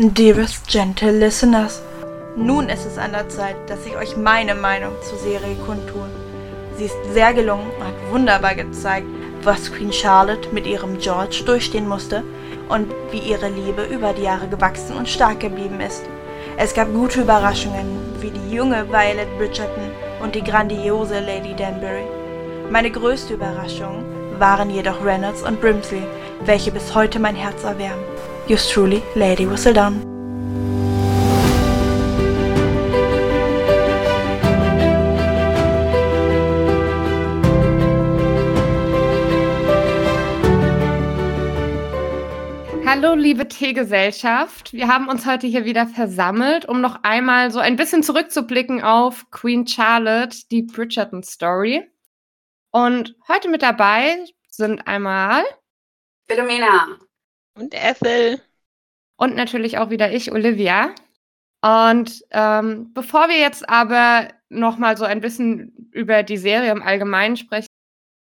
Dearest gentle listeners, nun ist es an der Zeit, dass ich euch meine Meinung zur Serie kundtue. Sie ist sehr gelungen und hat wunderbar gezeigt, was Queen Charlotte mit ihrem George durchstehen musste und wie ihre Liebe über die Jahre gewachsen und stark geblieben ist. Es gab gute Überraschungen, wie die junge Violet Bridgerton und die grandiose Lady Danbury. Meine größte Überraschung waren jedoch Reynolds und Brimsley, welche bis heute mein Herz erwärmen. Yours truly, Lady Whistledown. Hallo, liebe Teegesellschaft. Wir haben uns heute hier wieder versammelt, um noch einmal so ein bisschen zurückzublicken auf Queen Charlotte, die Bridgerton Story. Und heute mit dabei sind einmal Philomena. Und Ethel. Und natürlich auch wieder ich, Olivia. Und ähm, bevor wir jetzt aber nochmal so ein bisschen über die Serie im Allgemeinen sprechen,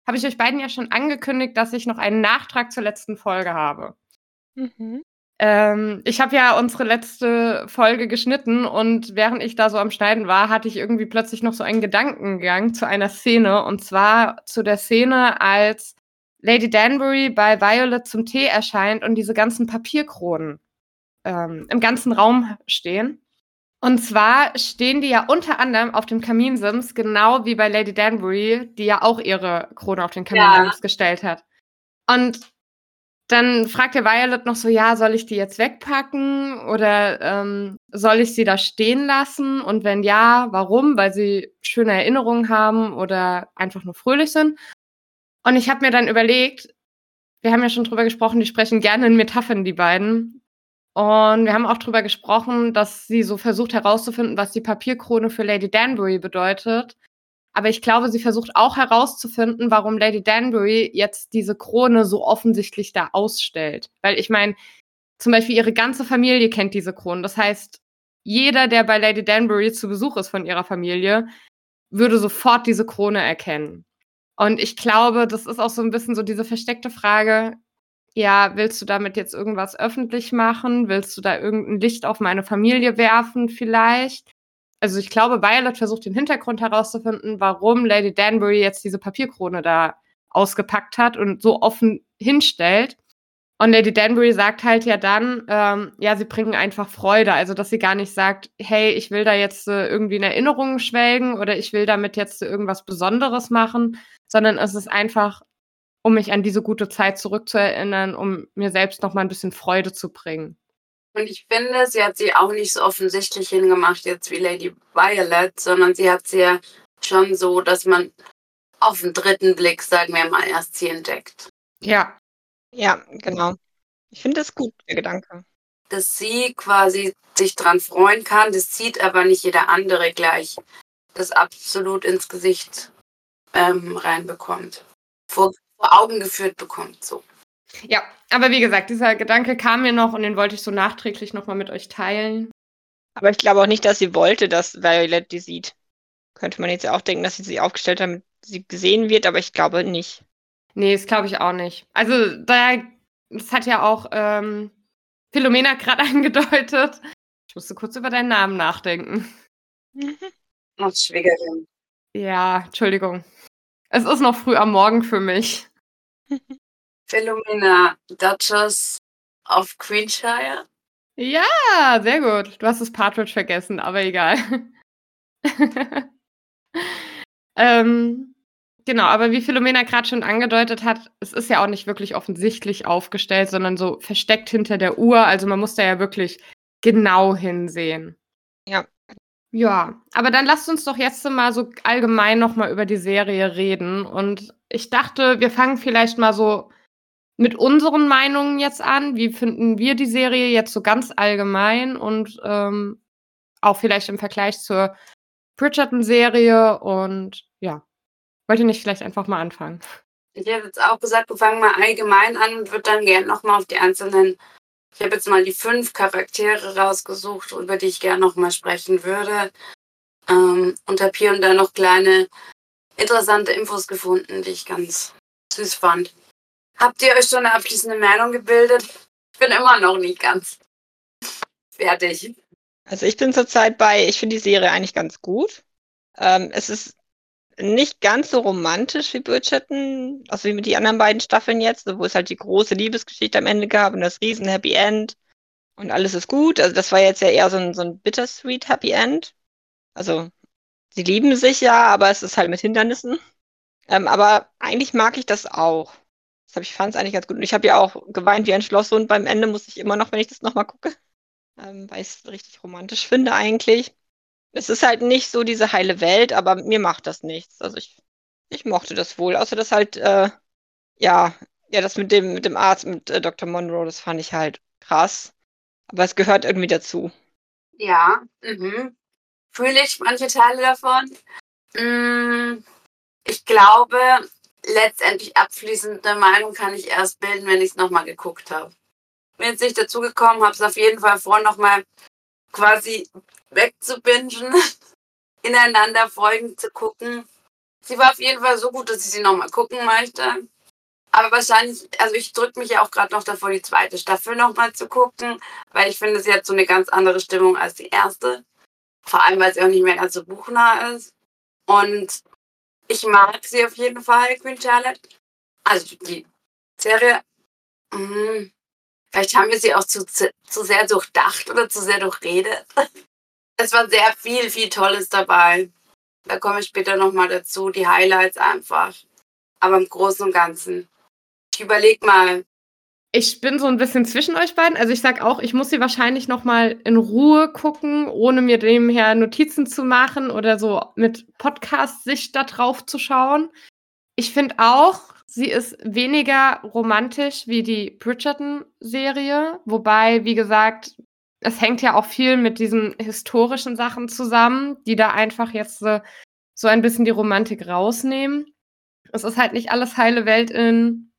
habe ich euch beiden ja schon angekündigt, dass ich noch einen Nachtrag zur letzten Folge habe. Mhm. Ähm, ich habe ja unsere letzte Folge geschnitten und während ich da so am Schneiden war, hatte ich irgendwie plötzlich noch so einen Gedankengang zu einer Szene und zwar zu der Szene, als Lady Danbury bei Violet zum Tee erscheint und diese ganzen Papierkronen ähm, im ganzen Raum stehen. Und zwar stehen die ja unter anderem auf dem Kaminsims, genau wie bei Lady Danbury, die ja auch ihre Krone auf den Kaminsims ja. gestellt hat. Und dann fragt der Violet noch so, ja, soll ich die jetzt wegpacken oder ähm, soll ich sie da stehen lassen? Und wenn ja, warum? Weil sie schöne Erinnerungen haben oder einfach nur fröhlich sind. Und ich habe mir dann überlegt, wir haben ja schon drüber gesprochen, die sprechen gerne in Metaphern, die beiden. Und wir haben auch drüber gesprochen, dass sie so versucht herauszufinden, was die Papierkrone für Lady Danbury bedeutet. Aber ich glaube, sie versucht auch herauszufinden, warum Lady Danbury jetzt diese Krone so offensichtlich da ausstellt. Weil ich meine, zum Beispiel ihre ganze Familie kennt diese Krone. Das heißt, jeder, der bei Lady Danbury zu Besuch ist von ihrer Familie, würde sofort diese Krone erkennen. Und ich glaube, das ist auch so ein bisschen so diese versteckte Frage, ja, willst du damit jetzt irgendwas öffentlich machen? Willst du da irgendein Licht auf meine Familie werfen vielleicht? Also ich glaube, Violet versucht den Hintergrund herauszufinden, warum Lady Danbury jetzt diese Papierkrone da ausgepackt hat und so offen hinstellt. Und Lady Danbury sagt halt ja dann, ähm, ja, sie bringen einfach Freude. Also, dass sie gar nicht sagt, hey, ich will da jetzt äh, irgendwie in Erinnerungen schwelgen oder ich will damit jetzt äh, irgendwas Besonderes machen, sondern es ist einfach, um mich an diese gute Zeit zurückzuerinnern, um mir selbst noch mal ein bisschen Freude zu bringen. Und ich finde, sie hat sie auch nicht so offensichtlich hingemacht jetzt wie Lady Violet, sondern sie hat sie ja schon so, dass man auf den dritten Blick, sagen wir mal, erst sie entdeckt. Ja, ja, genau. Ich finde das gut, der Gedanke. Dass sie quasi sich dran freuen kann, das sieht aber nicht jeder andere gleich. Das absolut ins Gesicht ähm, reinbekommt. Vor, vor Augen geführt bekommt, so. Ja, aber wie gesagt, dieser Gedanke kam mir noch und den wollte ich so nachträglich nochmal mit euch teilen. Aber ich glaube auch nicht, dass sie wollte, dass Violet die sieht. Könnte man jetzt auch denken, dass sie sie aufgestellt hat, damit sie gesehen wird, aber ich glaube nicht. Nee, das glaube ich auch nicht. Also, da, das hat ja auch ähm, Philomena gerade angedeutet. Ich musste kurz über deinen Namen nachdenken. Ach, Schwägerin. Ja, Entschuldigung. Es ist noch früh am Morgen für mich. Philomena Duchess of Queenshire. Ja, sehr gut. Du hast das Partridge vergessen, aber egal. ähm, Genau, aber wie Philomena gerade schon angedeutet hat, es ist ja auch nicht wirklich offensichtlich aufgestellt, sondern so versteckt hinter der Uhr. Also man muss da ja wirklich genau hinsehen. Ja. Ja, aber dann lasst uns doch jetzt mal so allgemein nochmal über die Serie reden. Und ich dachte, wir fangen vielleicht mal so mit unseren Meinungen jetzt an. Wie finden wir die Serie jetzt so ganz allgemein und ähm, auch vielleicht im Vergleich zur Bridgerton-Serie und ja. Wollt ihr nicht vielleicht einfach mal anfangen? Ich hätte jetzt auch gesagt, wir fangen mal allgemein an und würde dann gerne nochmal auf die einzelnen. Ich habe jetzt mal die fünf Charaktere rausgesucht, über die ich gerne nochmal sprechen würde. Ähm, und habe hier und da noch kleine interessante Infos gefunden, die ich ganz süß fand. Habt ihr euch schon eine abschließende Meinung gebildet? Ich bin immer noch nicht ganz. Fertig. Also ich bin zurzeit bei, ich finde die Serie eigentlich ganz gut. Ähm, es ist nicht ganz so romantisch wie Bridgerton, also wie mit den anderen beiden Staffeln jetzt, wo es halt die große Liebesgeschichte am Ende gab und das riesen Happy End und alles ist gut. Also das war jetzt ja eher so ein, so ein bittersweet Happy End. Also sie lieben sich ja, aber es ist halt mit Hindernissen. Ähm, aber eigentlich mag ich das auch. Das ich fand es eigentlich ganz gut. Und ich habe ja auch geweint wie ein Schloss und beim Ende muss ich immer noch, wenn ich das nochmal gucke, ähm, weil ich es richtig romantisch finde eigentlich. Es ist halt nicht so diese heile Welt, aber mir macht das nichts. Also ich, ich mochte das wohl. Außer dass halt, äh, ja, ja, das mit dem, mit dem Arzt, mit äh, Dr. Monroe, das fand ich halt krass. Aber es gehört irgendwie dazu. Ja, mhm. fühle ich manche Teile davon. Mm, ich glaube, letztendlich abschließende Meinung kann ich erst bilden, wenn ich es nochmal geguckt habe. Bin jetzt nicht dazu gekommen, habe es auf jeden Fall vor, nochmal quasi wegzubingen, ineinander folgend zu gucken. Sie war auf jeden Fall so gut, dass ich sie nochmal gucken möchte. Aber wahrscheinlich, also ich drücke mich ja auch gerade noch davor, die zweite Staffel nochmal zu gucken, weil ich finde, sie hat so eine ganz andere Stimmung als die erste. Vor allem, weil sie auch nicht mehr ganz so buchnah ist. Und ich mag sie auf jeden Fall, Queen Charlotte. Also die Serie. Mh, vielleicht haben wir sie auch zu, zu, sehr durchdacht oder zu sehr durchredet. Es war sehr viel, viel Tolles dabei. Da komme ich später nochmal dazu. Die Highlights einfach. Aber im Großen und Ganzen. Ich überleg mal. Ich bin so ein bisschen zwischen euch beiden. Also ich sag auch, ich muss sie wahrscheinlich noch mal in Ruhe gucken, ohne mir nebenher Notizen zu machen oder so mit Podcast-Sicht da drauf zu schauen. Ich finde auch, sie ist weniger romantisch wie die Bridgerton-Serie. Wobei, wie gesagt, es hängt ja auch viel mit diesen historischen Sachen zusammen, die da einfach jetzt so ein bisschen die Romantik rausnehmen. Es ist halt nicht alles heile Welt in,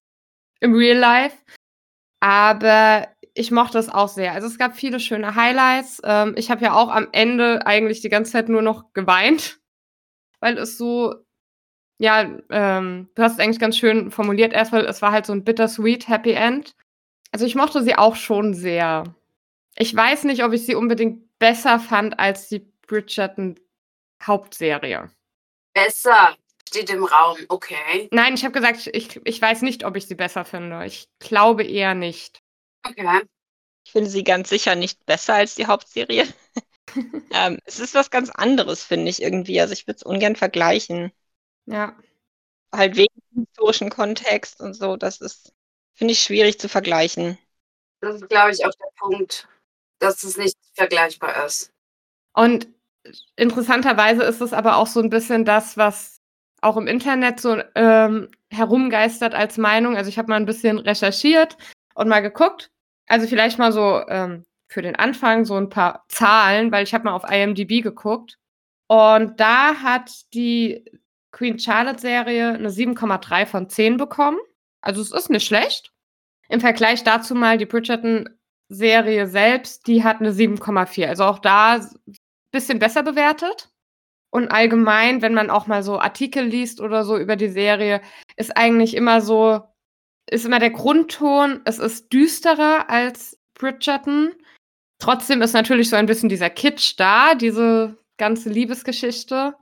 im Real Life, aber ich mochte es auch sehr. Also es gab viele schöne Highlights. Ähm, ich habe ja auch am Ende eigentlich die ganze Zeit nur noch geweint, weil es so, ja, ähm, du hast es eigentlich ganz schön formuliert erstmal, es war halt so ein bittersweet Happy End. Also ich mochte sie auch schon sehr. Ich weiß nicht, ob ich sie unbedingt besser fand als die Bridgerton Hauptserie. Besser steht im Raum, okay. Nein, ich habe gesagt, ich, ich weiß nicht, ob ich sie besser finde. Ich glaube eher nicht. Okay. Ich finde sie ganz sicher nicht besser als die Hauptserie. ähm, es ist was ganz anderes, finde ich irgendwie. Also ich würde es ungern vergleichen. Ja. Halt wegen dem historischen Kontext und so. Das ist, finde ich, schwierig zu vergleichen. Das ist, glaube ich, auch der Punkt dass es nicht vergleichbar ist. Und interessanterweise ist es aber auch so ein bisschen das, was auch im Internet so ähm, herumgeistert als Meinung. Also ich habe mal ein bisschen recherchiert und mal geguckt. Also vielleicht mal so ähm, für den Anfang so ein paar Zahlen, weil ich habe mal auf IMDb geguckt. Und da hat die Queen Charlotte Serie eine 7,3 von 10 bekommen. Also es ist nicht schlecht. Im Vergleich dazu mal die Bridgerton Serie selbst, die hat eine 7,4. Also auch da ein bisschen besser bewertet. Und allgemein, wenn man auch mal so Artikel liest oder so über die Serie, ist eigentlich immer so, ist immer der Grundton, es ist düsterer als Bridgerton. Trotzdem ist natürlich so ein bisschen dieser Kitsch da, diese ganze Liebesgeschichte.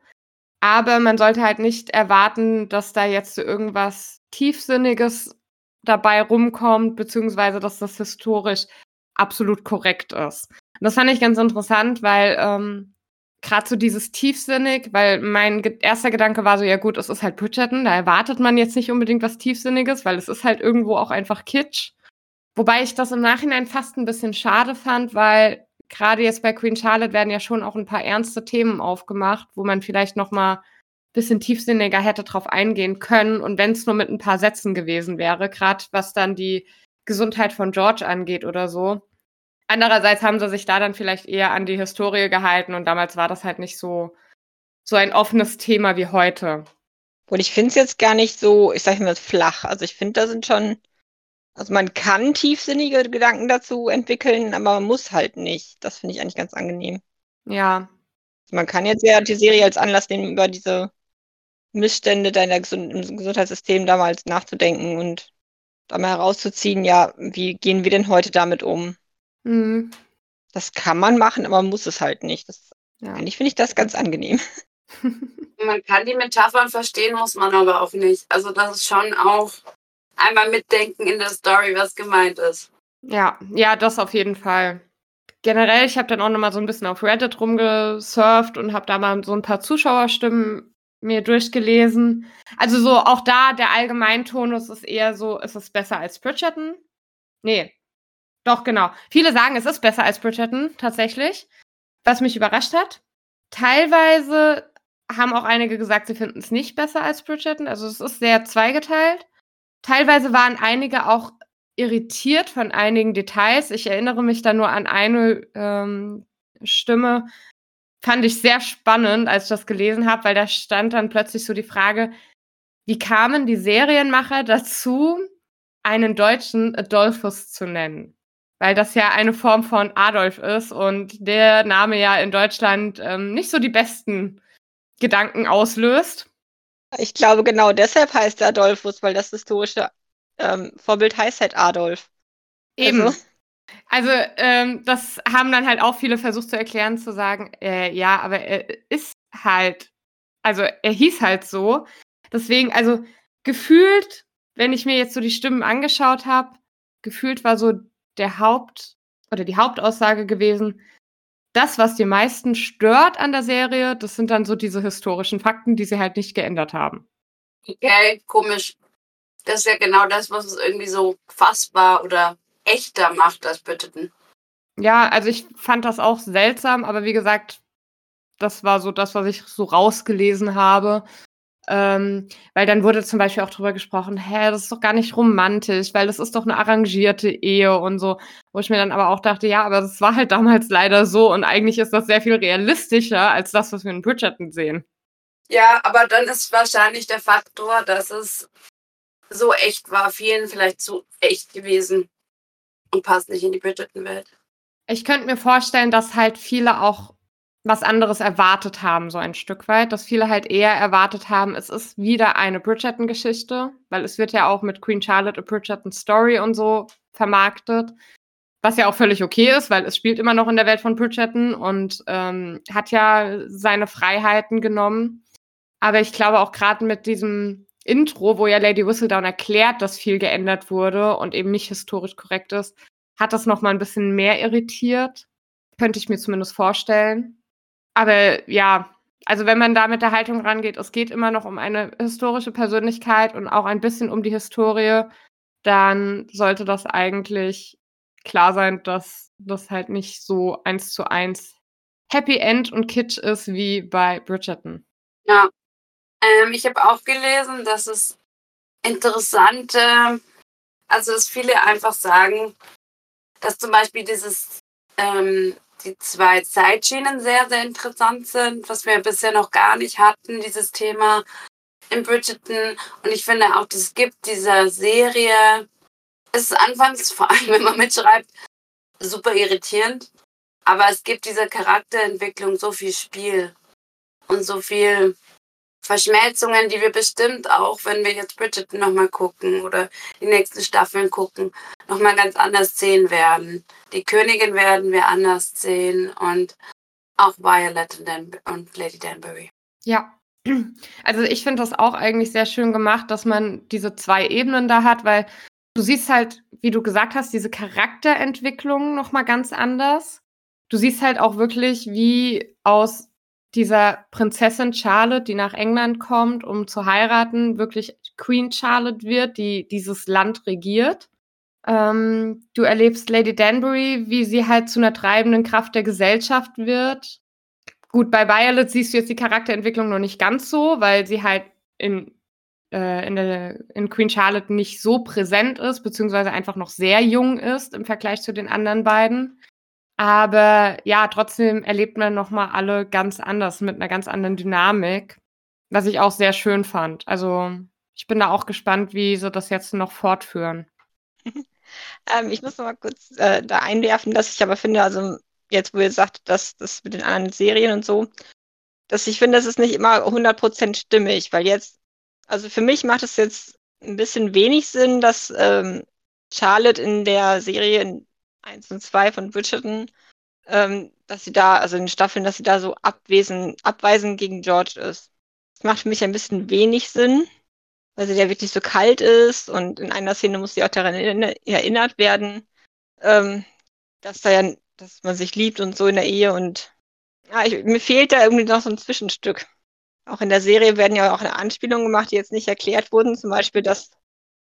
Aber man sollte halt nicht erwarten, dass da jetzt so irgendwas Tiefsinniges dabei rumkommt, beziehungsweise dass das historisch absolut korrekt ist. Und das fand ich ganz interessant, weil ähm, gerade so dieses tiefsinnig, weil mein ge erster Gedanke war so, ja gut, es ist halt Bridgerton, da erwartet man jetzt nicht unbedingt was Tiefsinniges, weil es ist halt irgendwo auch einfach Kitsch. Wobei ich das im Nachhinein fast ein bisschen schade fand, weil gerade jetzt bei Queen Charlotte werden ja schon auch ein paar ernste Themen aufgemacht, wo man vielleicht noch mal ein bisschen tiefsinniger hätte drauf eingehen können und wenn es nur mit ein paar Sätzen gewesen wäre, gerade was dann die Gesundheit von George angeht oder so, Andererseits haben sie sich da dann vielleicht eher an die Historie gehalten und damals war das halt nicht so, so ein offenes Thema wie heute. Und ich finde es jetzt gar nicht so, ich sage mal, flach. Also ich finde, da sind schon, also man kann tiefsinnige Gedanken dazu entwickeln, aber man muss halt nicht. Das finde ich eigentlich ganz angenehm. Ja. Man kann jetzt ja die Serie als Anlass nehmen, über diese Missstände deiner Gesund im Gesundheitssystem damals nachzudenken und da mal herauszuziehen, ja, wie gehen wir denn heute damit um? Mhm. das kann man machen, aber man muss es halt nicht. Das, Ja. Eigentlich finde ich das ganz angenehm. Man kann die Metaphern verstehen, muss man aber auch nicht. Also das ist schon auch einmal mitdenken in der Story, was gemeint ist. Ja, ja, das auf jeden Fall. Generell, ich habe dann auch noch mal so ein bisschen auf Reddit rumgesurft und habe da mal so ein paar Zuschauerstimmen mir durchgelesen. Also so auch da der Allgemeintonus ist eher so, ist es besser als Bridgerton? Nee. Doch, genau. Viele sagen, es ist besser als Bridgerton, tatsächlich. Was mich überrascht hat. Teilweise haben auch einige gesagt, sie finden es nicht besser als Bridgerton. Also es ist sehr zweigeteilt. Teilweise waren einige auch irritiert von einigen Details. Ich erinnere mich da nur an eine ähm, Stimme, fand ich sehr spannend, als ich das gelesen habe, weil da stand dann plötzlich so die Frage, wie kamen die Serienmacher dazu, einen deutschen Adolphus zu nennen? Weil das ja eine Form von Adolf ist und der Name ja in Deutschland ähm, nicht so die besten Gedanken auslöst. Ich glaube, genau deshalb heißt er Adolphus, weil das historische ähm, Vorbild heißt halt Adolf. Eben. Also- Also, ähm, das haben dann halt auch viele versucht zu erklären, zu sagen, äh, ja, aber er ist halt, also er hieß halt so. Deswegen, also gefühlt, wenn ich mir jetzt so die Stimmen angeschaut habe, gefühlt war so der Haupt oder die Hauptaussage gewesen, das, was die meisten stört an der Serie, das sind dann so diese historischen Fakten, die sie halt nicht geändert haben. Okay, komisch. Das ist ja genau das, was es irgendwie so fassbar oder echter macht als Bridgerton. Ja, also ich fand das auch seltsam, aber wie gesagt, das war so das, was ich so rausgelesen habe. Ähm, weil dann wurde zum Beispiel auch drüber gesprochen, hä, das ist doch gar nicht romantisch, weil das ist doch eine arrangierte Ehe und so. Wo ich mir dann aber auch dachte, ja, aber das war halt damals leider so und eigentlich ist das sehr viel realistischer als das, was wir in Bridgerton sehen. Ja, aber dann ist wahrscheinlich der Faktor, dass es so echt war, vielen vielleicht zu echt gewesen und passt nicht in die Bridgerton-Welt. Ich könnte mir vorstellen, dass halt viele auch was anderes erwartet haben, so ein Stück weit. Dass viele halt eher erwartet haben, es ist wieder eine Bridgerton-Geschichte, weil es wird ja auch mit Queen Charlotte a Bridgerton Story und so vermarktet. Was ja auch völlig okay ist, weil es spielt immer noch in der Welt von Bridgerton und ähm, hat ja seine Freiheiten genommen. Aber ich glaube auch gerade mit diesem Intro, wo ja Lady Whistledown erklärt, dass viel geändert wurde und eben nicht historisch korrekt ist, hat das noch mal ein bisschen mehr irritiert. Könnte ich mir zumindest vorstellen. Aber ja, also wenn man da mit der Haltung rangeht, es geht immer noch um eine historische Persönlichkeit und auch ein bisschen um die Historie, dann sollte das eigentlich klar sein, dass das halt nicht so eins zu eins Happy End und Kitsch ist wie bei Bridgerton. Ja. Ähm, ich habe auch gelesen, dass es interessante, also dass viele einfach sagen, dass zum Beispiel dieses, ähm, die zwei Zeitschienen sehr, sehr interessant sind, was wir bisher noch gar nicht hatten, dieses Thema in Bridgerton. Und ich finde auch, das gibt dieser Serie, es ist anfangs, vor allem wenn man mitschreibt, super irritierend. Aber es gibt dieser Charakterentwicklung so viel Spiel und so viel Verschmelzungen, die wir bestimmt auch, wenn wir jetzt Bridgerton nochmal gucken oder die nächsten Staffeln gucken, nochmal ganz anders sehen werden. Die Königin werden wir anders sehen und auch Violet und Lady Danbury. Ja. Also ich finde das auch eigentlich sehr schön gemacht, dass man diese zwei Ebenen da hat, weil du siehst halt, wie du gesagt hast, diese Charakterentwicklung nochmal ganz anders. Du siehst halt auch wirklich, wie aus dieser Prinzessin Charlotte, die nach England kommt, um zu heiraten, wirklich Queen Charlotte wird, die dieses Land regiert. Ähm, du erlebst Lady Danbury, wie sie halt zu einer treibenden Kraft der Gesellschaft wird. Gut, bei Violet siehst du jetzt die Charakterentwicklung noch nicht ganz so, weil sie halt in, äh, in, der, in Queen Charlotte nicht so präsent ist, beziehungsweise einfach noch sehr jung ist im Vergleich zu den anderen beiden. Aber ja, trotzdem erlebt man nochmal alle ganz anders, mit einer ganz anderen Dynamik, was ich auch sehr schön fand. Also ich bin da auch gespannt, wie sie das jetzt noch fortführen. Ähm, ich muss noch mal kurz äh, da einwerfen, dass ich aber finde, also jetzt, wo ihr sagt, dass das mit den anderen Serien und so, dass ich finde, das ist nicht immer 100% stimmig, weil jetzt, also für mich macht es jetzt ein bisschen wenig Sinn, dass ähm, Charlotte in der Serie 1 und 2 von Bridgerton ähm, dass sie da, also in den Staffeln, dass sie da so abwesend, abweisend gegen George ist. Das macht für mich ein bisschen wenig Sinn, weil sie ja wirklich so kalt ist und in einer Szene muss sie auch daran erinnert werden, ähm, dass da ja, dass man sich liebt und so in der Ehe und ja, ich, mir fehlt da irgendwie noch so ein Zwischenstück. Auch in der Serie werden ja auch Anspielungen gemacht, die jetzt nicht erklärt wurden. Zum Beispiel, dass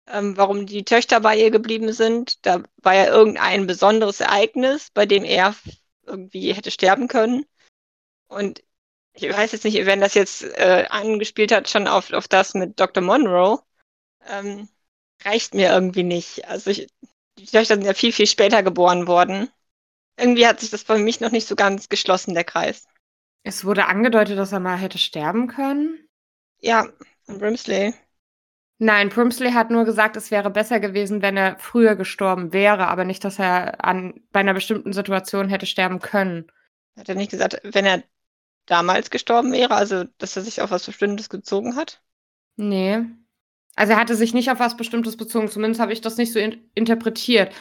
ähm, warum die Töchter bei ihr geblieben sind. Da war ja irgendein besonderes Ereignis, bei dem er irgendwie hätte sterben können. Und ich weiß jetzt nicht, wenn das jetzt äh, angespielt hat, schon auf, auf das mit Dr. Monroe, ähm, reicht mir irgendwie nicht. Also ich, die Töchter sind ja viel, viel später geboren worden. Irgendwie hat sich das bei mich noch nicht so ganz geschlossen, der Kreis. Es wurde angedeutet, dass er mal hätte sterben können. Ja, Brimsley. Nein, Primsley hat nur gesagt, es wäre besser gewesen, wenn er früher gestorben wäre, aber nicht, dass er an, bei einer bestimmten Situation hätte sterben können. Hat er nicht gesagt, wenn er damals gestorben wäre, also dass er sich auf was Bestimmtes gezogen hat? Nee. Also er hatte sich nicht auf was Bestimmtes bezogen, zumindest habe ich das nicht so in interpretiert.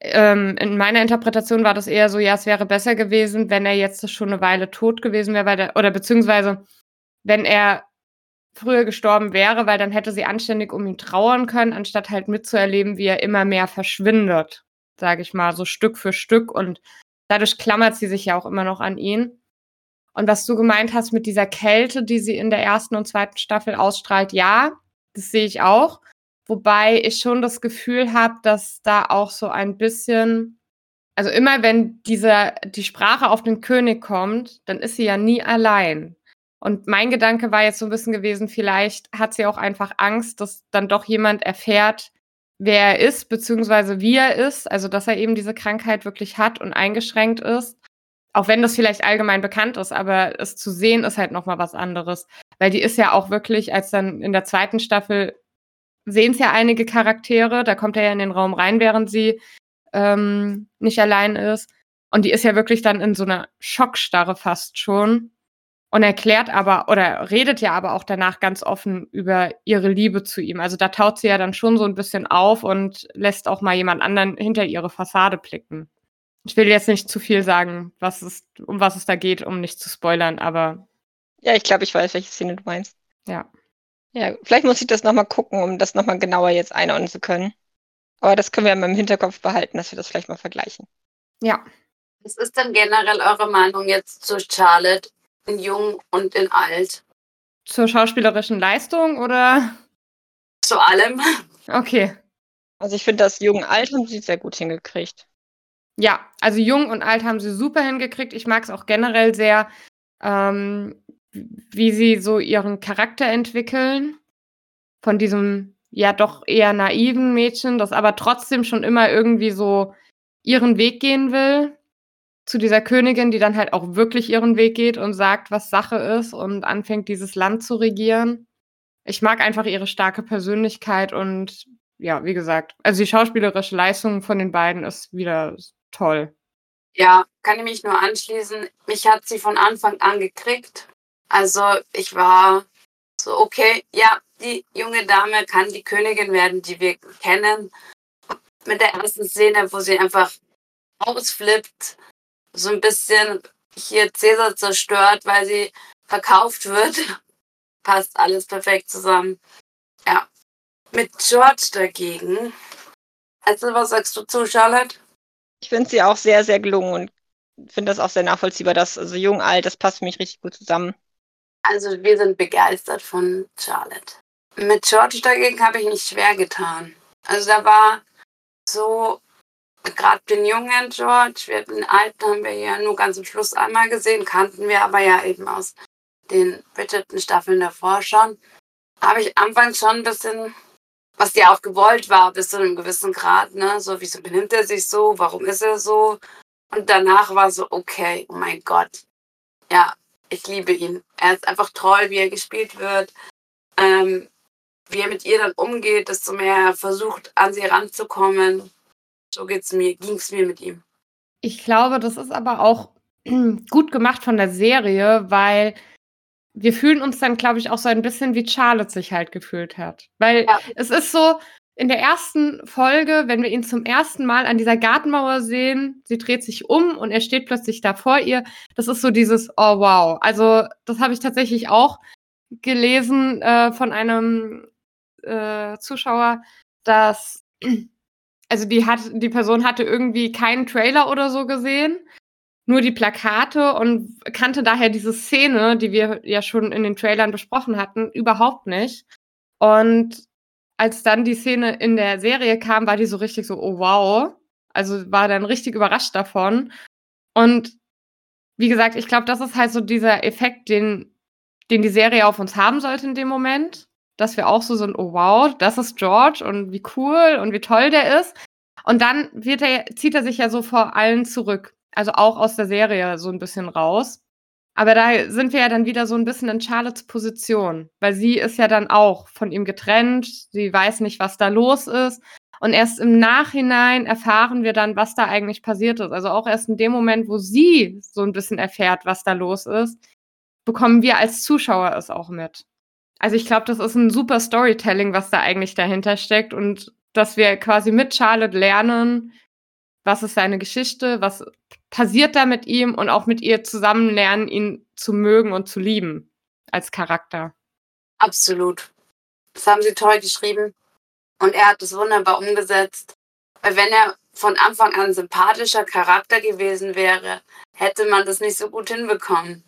Ähm, in meiner Interpretation war das eher so, ja, es wäre besser gewesen, wenn er jetzt schon eine Weile tot gewesen wäre, oder beziehungsweise wenn er früher gestorben wäre, weil dann hätte sie anständig um ihn trauern können, anstatt halt mitzuerleben, wie er immer mehr verschwindet, sage ich mal, so Stück für Stück. Und dadurch klammert sie sich ja auch immer noch an ihn. Und was du gemeint hast mit dieser Kälte, die sie in der ersten und zweiten Staffel ausstrahlt, ja, das sehe ich auch. Wobei ich schon das Gefühl habe, dass da auch so ein bisschen, also immer wenn dieser, die Sprache auf den König kommt, dann ist sie ja nie allein. Und mein Gedanke war jetzt so ein bisschen gewesen, vielleicht hat sie auch einfach Angst, dass dann doch jemand erfährt, wer er ist, beziehungsweise wie er ist, also dass er eben diese Krankheit wirklich hat und eingeschränkt ist. Auch wenn das vielleicht allgemein bekannt ist, aber es zu sehen ist halt nochmal was anderes. Weil die ist ja auch wirklich, als dann in der zweiten Staffel sehen es ja einige Charaktere, da kommt er ja in den Raum rein, während sie ähm, nicht allein ist. Und die ist ja wirklich dann in so einer Schockstarre fast schon und erklärt aber oder redet ja aber auch danach ganz offen über ihre Liebe zu ihm. Also da taut sie ja dann schon so ein bisschen auf und lässt auch mal jemand anderen hinter ihre Fassade blicken. Ich will jetzt nicht zu viel sagen, was es, um was es da geht, um nicht zu spoilern, aber. Ja, ich glaube, ich weiß, welche Szene du meinst. Ja. Ja, vielleicht muss ich das nochmal gucken, um das nochmal genauer jetzt einordnen zu können. Aber das können wir ja im Hinterkopf behalten, dass wir das vielleicht mal vergleichen. Ja. Was ist denn generell eure Meinung jetzt zu Charlotte in jung und in alt. Zur schauspielerischen Leistung oder? Zu allem. Okay. Also ich finde, das jung alt haben sie sehr gut hingekriegt. Ja, also jung und alt haben sie super hingekriegt. Ich mag es auch generell sehr, ähm, wie sie so ihren Charakter entwickeln. Von diesem ja doch eher naiven Mädchen, das aber trotzdem schon immer irgendwie so ihren Weg gehen will zu dieser Königin, die dann halt auch wirklich ihren Weg geht und sagt, was Sache ist und anfängt, dieses Land zu regieren. Ich mag einfach ihre starke Persönlichkeit und ja, wie gesagt, also die schauspielerische Leistung von den beiden ist wieder toll. Ja, kann ich mich nur anschließen. Mich hat sie von Anfang an gekriegt. Also ich war so, okay, ja, die junge Dame kann die Königin werden, die wir kennen. Mit der ersten Szene, wo sie einfach ausflippt, so ein bisschen hier Cäsar zerstört, weil sie verkauft wird. Passt alles perfekt zusammen. Ja. Mit George dagegen. Also, was sagst du zu, Charlotte? Ich finde sie auch sehr, sehr gelungen und finde das auch sehr nachvollziehbar, dass also jung, alt, das passt für mich richtig gut zusammen. Also, wir sind begeistert von Charlotte. Mit George dagegen habe ich mich schwer getan. Also, da war so gerade den jungen George, wir, den alten haben wir ja nur ganz am Schluss einmal gesehen, kannten wir aber ja eben aus den Bridgerton-Staffeln davor schon. Habe ich anfangs schon ein bisschen, was ja auch gewollt war, bis zu einem gewissen Grad, ne? So, wieso benimmt er sich so? Warum ist er so? Und danach war so, okay, oh mein Gott. Ja, ich liebe ihn. Er ist einfach toll, wie er gespielt wird. Ähm, wie er mit ihr dann umgeht, desto mehr er versucht, an sie ranzukommen. So geht's mir, ging's mir mit ihm. Ich glaube, das ist aber auch gut gemacht von der Serie, weil wir fühlen uns dann, glaube ich, auch so ein bisschen wie Charlotte sich halt gefühlt hat. Weil ja. es ist so, in der ersten Folge, wenn wir ihn zum ersten Mal an dieser Gartenmauer sehen, sie dreht sich um und er steht plötzlich da vor ihr. Das ist so dieses, oh wow. Also das habe ich tatsächlich auch gelesen äh, von einem äh, Zuschauer, dass also die hat, die Person hatte irgendwie keinen Trailer oder so gesehen, nur die Plakate und kannte daher diese Szene, die wir ja schon in den Trailern besprochen hatten, überhaupt nicht. Und als dann die Szene in der Serie kam, war die so richtig so, oh wow. Also war dann richtig überrascht davon. Und wie gesagt, ich glaube, das ist halt so dieser Effekt, den, den die Serie auf uns haben sollte in dem Moment. Dass wir auch so sind, oh wow, das ist George und wie cool und wie toll der ist. Und dann er, zieht er sich ja so vor allen zurück. Also auch aus der Serie so ein bisschen raus. Aber da sind wir ja dann wieder so ein bisschen in Charlottes Position, weil sie ist ja dann auch von ihm getrennt, sie weiß nicht, was da los ist. Und erst im Nachhinein erfahren wir dann, was da eigentlich passiert ist. Also auch erst in dem Moment, wo sie so ein bisschen erfährt, was da los ist, bekommen wir als Zuschauer es auch mit. Also ich glaube, das ist ein super Storytelling, was da eigentlich dahinter steckt und dass wir quasi mit Charlotte lernen, was ist seine Geschichte, was passiert da mit ihm und auch mit ihr zusammen lernen, ihn zu mögen und zu lieben als Charakter. Absolut. Das haben sie toll geschrieben und er hat es wunderbar umgesetzt. Weil wenn er von Anfang an sympathischer Charakter gewesen wäre, hätte man das nicht so gut hinbekommen.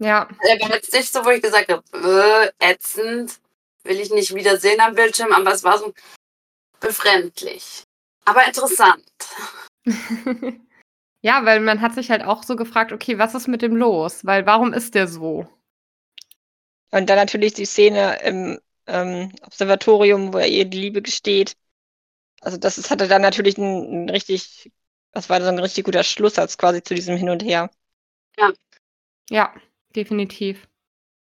Ja. Er war jetzt nicht so, wo ich gesagt habe, äh, ätzend, will ich nicht wiedersehen am Bildschirm, aber es war so befremdlich. Aber interessant. ja, weil man hat sich halt auch so gefragt, okay, was ist mit dem los? Weil warum ist der so? Und dann natürlich die Szene im ähm, Observatorium, wo er ihr die Liebe gesteht. Also das ist, hatte dann natürlich ein, ein richtig, das war so ein richtig guter Schlusssatz quasi zu diesem Hin und Her. Ja. Ja, definitiv.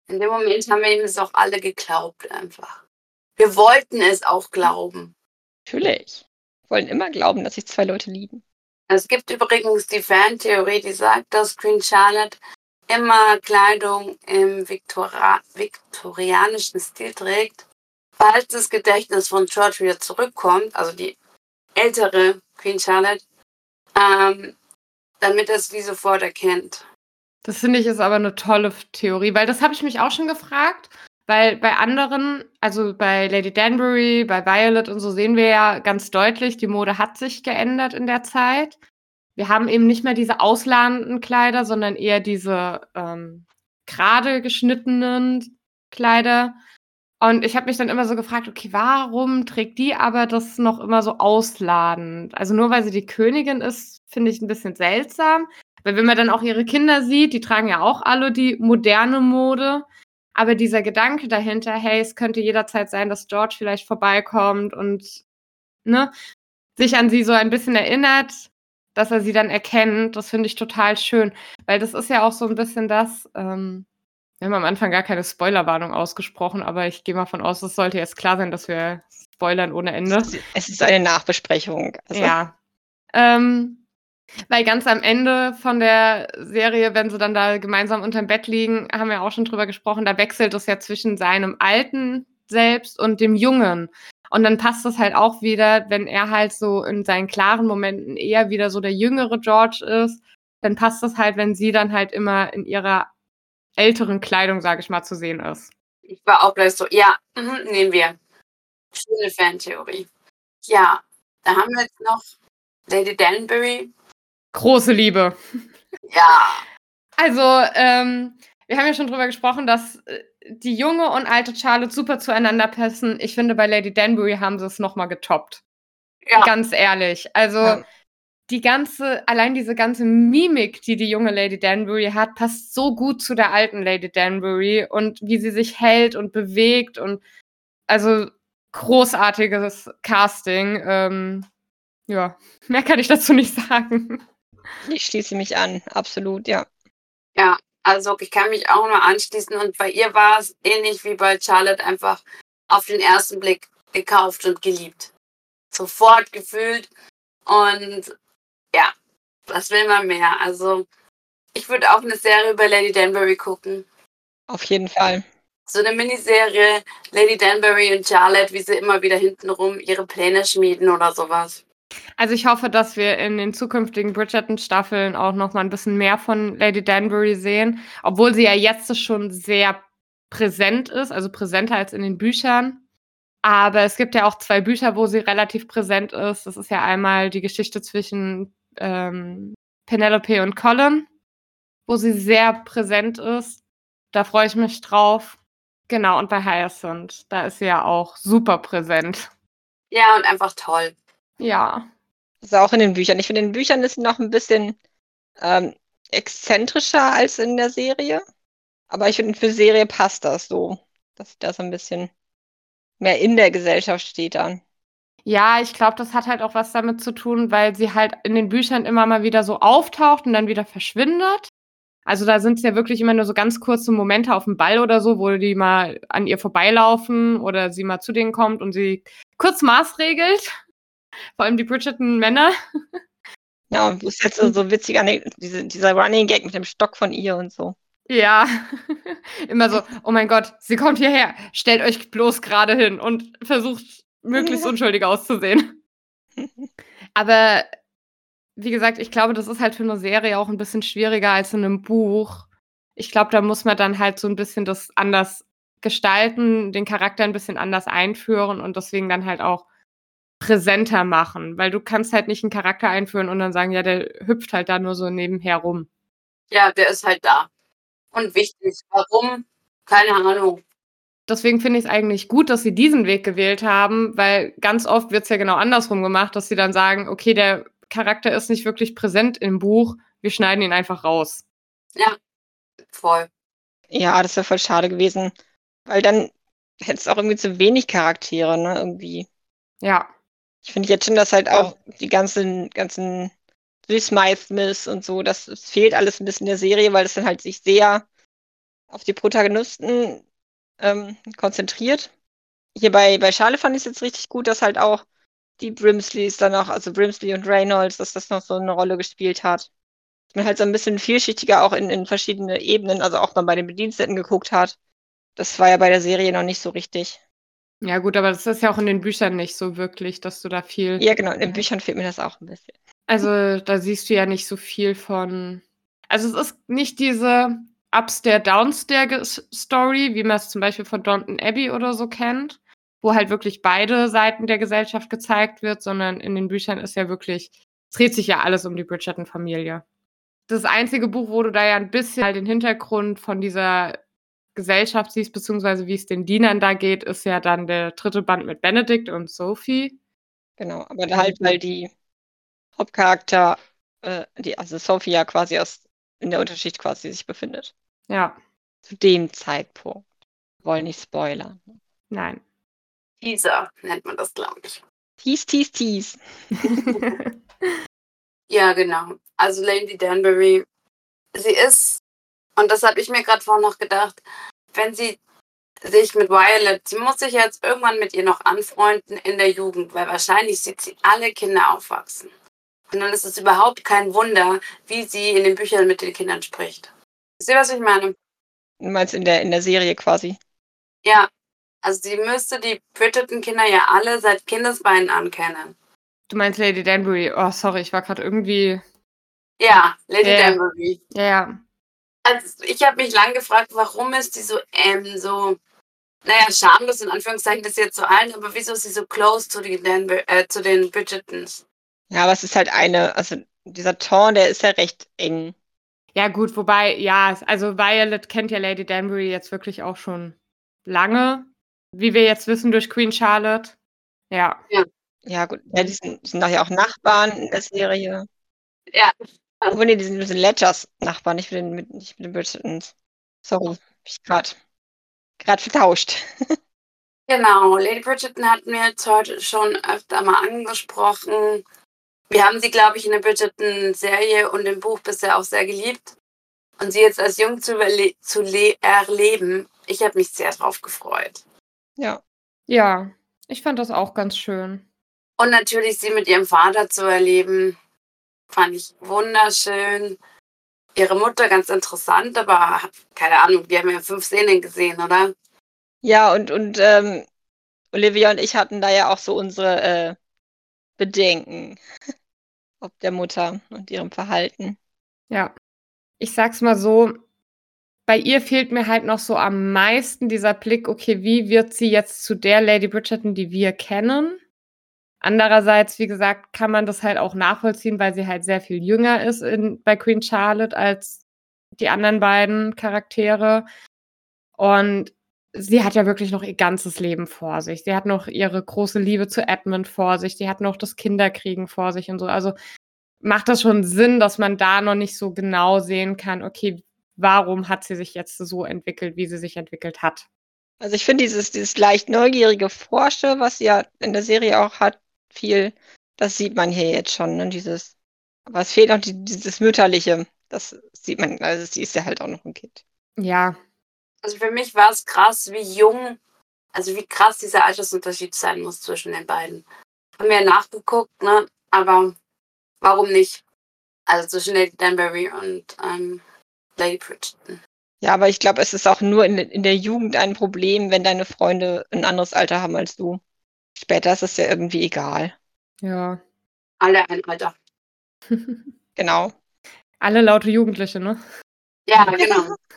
In dem Moment haben wir ihm das auch alle geglaubt einfach. Wir wollten es auch glauben. Natürlich. Wir wollen immer glauben, dass sich zwei Leute lieben. Es gibt übrigens die Fantheorie, die sagt, dass Queen Charlotte immer Kleidung im Victoria viktorianischen Stil trägt, falls das Gedächtnis von George wieder zurückkommt, also die ältere Queen Charlotte, ähm, damit er es wie sofort erkennt. Das finde ich ist aber eine tolle Theorie, weil das habe ich mich auch schon gefragt. Weil bei anderen, also bei Lady Danbury, bei Violet und so sehen wir ja ganz deutlich, die Mode hat sich geändert in der Zeit. Wir haben eben nicht mehr diese ausladenden Kleider, sondern eher diese ähm, gerade geschnittenen Kleider. Und ich habe mich dann immer so gefragt, okay, warum trägt die aber das noch immer so ausladend? Also nur weil sie die Königin ist, finde ich ein bisschen seltsam. Weil wenn man dann auch ihre Kinder sieht, die tragen ja auch alle die moderne Mode. Aber dieser Gedanke dahinter, hey, es könnte jederzeit sein, dass George vielleicht vorbeikommt und ne, sich an sie so ein bisschen erinnert, dass er sie dann erkennt, das finde ich total schön. Weil das ist ja auch so ein bisschen das, ähm, wir haben am Anfang gar keine Spoilerwarnung ausgesprochen, aber ich gehe mal von aus, es sollte jetzt klar sein, dass wir spoilern ohne Ende. Es ist eine Nachbesprechung. Also. Ja. Ähm, weil ganz am Ende von der Serie, wenn sie dann da gemeinsam unterm Bett liegen, haben wir auch schon drüber gesprochen, da wechselt es ja zwischen seinem alten Selbst und dem Jungen. Und dann passt das halt auch wieder, wenn er halt so in seinen klaren Momenten eher wieder so der jüngere George ist, dann passt das halt, wenn sie dann halt immer in ihrer älteren Kleidung, sage ich mal, zu sehen ist. Ich war auch gleich so, ja, mh, nehmen wir. Schöne Fantheorie. Ja, da haben wir jetzt noch Lady Danbury, Große Liebe. Ja. Also, ähm, wir haben ja schon drüber gesprochen, dass äh, die junge und alte Charlotte super zueinander passen. Ich finde, bei Lady Danbury haben sie es nochmal getoppt. Ja. Ganz ehrlich. Also, ja. die ganze, allein diese ganze Mimik, die die junge Lady Danbury hat, passt so gut zu der alten Lady Danbury und wie sie sich hält und bewegt und also großartiges Casting. Ähm, ja, mehr kann ich dazu nicht sagen. Ich schließe mich an, absolut, ja. Ja, also ich kann mich auch nur anschließen und bei ihr war es ähnlich wie bei Charlotte einfach auf den ersten Blick gekauft und geliebt. Sofort gefühlt und ja, was will man mehr? Also ich würde auch eine Serie über Lady Danbury gucken. Auf jeden Fall. so eine Miniserie Lady Danbury und Charlotte, wie sie immer wieder hintenrum ihre Pläne schmieden oder sowas. Also ich hoffe, dass wir in den zukünftigen Bridgerton-Staffeln auch noch mal ein bisschen mehr von Lady Danbury sehen, obwohl sie ja jetzt schon sehr präsent ist, also präsenter als in den Büchern. Aber es gibt ja auch zwei Bücher, wo sie relativ präsent ist. Das ist ja einmal die Geschichte zwischen ähm, Penelope und Colin, wo sie sehr präsent ist. Da freue ich mich drauf. Genau, und bei Hyacinth, da ist sie ja auch super präsent. Ja, und einfach toll. Ja. Das ist auch in den Büchern. Ich finde, in den Büchern ist sie noch ein bisschen ähm, exzentrischer als in der Serie. Aber ich finde, für Serie passt das so, dass das ein bisschen mehr in der Gesellschaft steht dann. Ja, ich glaube, das hat halt auch was damit zu tun, weil sie halt in den Büchern immer mal wieder so auftaucht und dann wieder verschwindet. Also da sind es ja wirklich immer nur so ganz kurze Momente auf dem Ball oder so, wo die mal an ihr vorbeilaufen oder sie mal zu denen kommt und sie kurz maßregelt. Vor allem die Bridgerton-Männer. Ja, und wo ist jetzt so, so witzig, diese, dieser Running Gag mit dem Stock von ihr und so. Ja, immer so, oh mein Gott, sie kommt hierher, stellt euch bloß gerade hin und versucht möglichst unschuldig auszusehen. Aber wie gesagt, ich glaube, das ist halt für eine Serie auch ein bisschen schwieriger als in einem Buch. Ich glaube, da muss man dann halt so ein bisschen das anders gestalten, den Charakter ein bisschen anders einführen und deswegen dann halt auch präsenter machen, weil du kannst halt nicht einen Charakter einführen und dann sagen, ja, der hüpft halt da nur so nebenher rum. Ja, der ist halt da. Und wichtig. Warum? Keine Ahnung. Deswegen finde ich es eigentlich gut, dass sie diesen Weg gewählt haben, weil ganz oft wird es ja genau andersrum gemacht, dass sie dann sagen, okay, der Charakter ist nicht wirklich präsent im Buch, wir schneiden ihn einfach raus. Ja, voll. Ja, das wäre voll schade gewesen. Weil dann hätte es auch irgendwie zu wenig Charaktere, ne? Irgendwie. Ja. Ich finde jetzt schon, dass halt auch die ganzen, ganzen Smythe-Miss und so, das, das fehlt alles ein bisschen in der Serie, weil es dann halt sich sehr auf die Protagonisten ähm, konzentriert. Hier bei, bei Schale fand ich es jetzt richtig gut, dass halt auch die Brimsleys dann noch, also Brimsley und Reynolds, dass das noch so eine Rolle gespielt hat. Dass man halt so ein bisschen vielschichtiger auch in, in verschiedene Ebenen, also auch dann bei den Bediensteten geguckt hat. Das war ja bei der Serie noch nicht so richtig. Ja, gut, aber das ist ja auch in den Büchern nicht so wirklich, dass du da viel. Ja, genau, in den Büchern fehlt mir das auch ein bisschen. Also, da siehst du ja nicht so viel von. Also, es ist nicht diese Upstairs-Downstairs-Story, wie man es zum Beispiel von Downton Abbey oder so kennt, wo halt wirklich beide Seiten der Gesellschaft gezeigt wird, sondern in den Büchern ist ja wirklich, es dreht sich ja alles um die Bridgerton-Familie. Das einzige Buch, wo du da ja ein bisschen halt den Hintergrund von dieser Gesellschaft siehst, beziehungsweise wie es den Dienern da geht, ist ja dann der dritte Band mit Benedikt und Sophie. Genau, aber halt, weil die Hauptcharakter, äh, die, also Sophie ja quasi aus in der Unterschicht quasi sich befindet. Ja. Zu dem Zeitpunkt. Wollen nicht spoilern. Nein. Teaser nennt man das, glaube ich. Tease, tease, tease. ja, genau. Also Lady Danbury, sie ist, und das habe ich mir gerade vorhin noch gedacht, wenn sie sich mit Violet, sie muss sich jetzt irgendwann mit ihr noch anfreunden in der Jugend, weil wahrscheinlich sieht sie alle Kinder aufwachsen. Und dann ist es überhaupt kein Wunder, wie sie in den Büchern mit den Kindern spricht. Wisst ihr, was ich meine? Du meinst in der, in der Serie quasi? Ja. Also sie müsste die Bridgerton-Kinder ja alle seit Kindesbeinen ankennen. Du meinst Lady Danbury? Oh, sorry, ich war gerade irgendwie. Ja, Lady ja. Danbury. Ja, ja. Also ich habe mich lang gefragt, warum ist sie so ähm, so, naja, schamlos in Anführungszeichen das jetzt so allen, aber wieso ist sie so close zu den, Danbury, äh, zu den Bridgertons? Ja, aber es ist halt eine, also dieser Ton, der ist ja recht eng. Ja, gut, wobei, ja, also Violet kennt ja Lady Danbury jetzt wirklich auch schon lange, wie wir jetzt wissen durch Queen Charlotte. Ja. Ja, ja gut. Ja, die sind, die sind ja auch Nachbarn in der Serie. Ja. Obwohl, nee, die sind mit den Ledgers Nachbarn, nicht mit den, mit, nicht mit den Bridgertons. Sorry, ich gerade gerade vertauscht. genau, Lady Bridgerton hatten wir jetzt heute schon öfter mal angesprochen. Wir haben sie, glaube ich, in der Bridgerton-Serie und im Buch bisher auch sehr geliebt. Und sie jetzt als Jung zu, zu erleben, ich habe mich sehr drauf gefreut. Ja. Ja, ich fand das auch ganz schön. Und natürlich sie mit ihrem Vater zu erleben, fand ich wunderschön. Ihre Mutter ganz interessant, aber keine Ahnung, die haben ja fünf Szenen gesehen, oder? Ja, und, und ähm, Olivia und ich hatten da ja auch so unsere äh, Bedenken ob der Mutter und ihrem Verhalten. Ja. Ich sag's mal so, bei ihr fehlt mir halt noch so am meisten dieser Blick, okay, wie wird sie jetzt zu der Lady Bridgerton, die wir kennen? Andererseits, wie gesagt, kann man das halt auch nachvollziehen, weil sie halt sehr viel jünger ist in, bei Queen Charlotte als die anderen beiden Charaktere. Und sie hat ja wirklich noch ihr ganzes Leben vor sich. Sie hat noch ihre große Liebe zu Edmund vor sich. Sie hat noch das Kinderkriegen vor sich und so. Also macht das schon Sinn, dass man da noch nicht so genau sehen kann, okay, warum hat sie sich jetzt so entwickelt, wie sie sich entwickelt hat. Also ich finde dieses, dieses leicht neugierige Forsche, was sie ja in der Serie auch hat, viel, das sieht man hier jetzt schon, ne? dieses, aber es fehlt noch die, dieses Mütterliche, das sieht man, also sie ist ja halt auch noch ein Kind. Ja. Also für mich war es krass, wie jung, also wie krass dieser Altersunterschied sein muss zwischen den beiden. Haben wir ja nachgeguckt, ne? Aber warum nicht? Also zwischen Lady Danbury und ähm, Lady Bridgerton. Ja, aber ich glaube, es ist auch nur in, in der Jugend ein Problem, wenn deine Freunde ein anderes Alter haben als du. Später ist es ja irgendwie egal. Ja. Alle ein Alter. genau. Alle laute Jugendliche, ne? Ja, genau.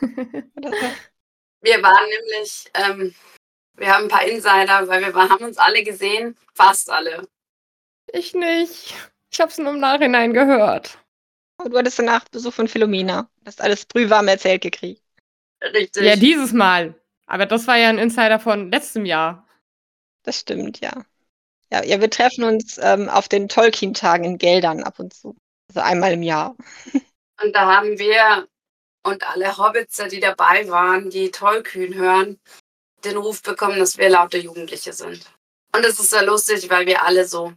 wir waren nämlich, ähm, wir haben ein paar Insider, weil wir waren, haben uns alle gesehen, fast alle. Ich nicht. Ich habe es nur im Nachhinein gehört. Und du hattest danach Besuch von Philomena. Du hast alles brühwarm erzählt gekriegt. Richtig. Ja, dieses Mal. Aber das war ja ein Insider von letztem Jahr. Das stimmt, ja. Ja, ja wir treffen uns ähm, auf den Tolkien-Tagen in Geldern ab und zu. Also einmal im Jahr. Und da haben wir und alle Hobbits, die dabei waren, die Tollkühn hören, den Ruf bekommen, dass wir laute Jugendliche sind. Und es ist sehr lustig, weil wir alle so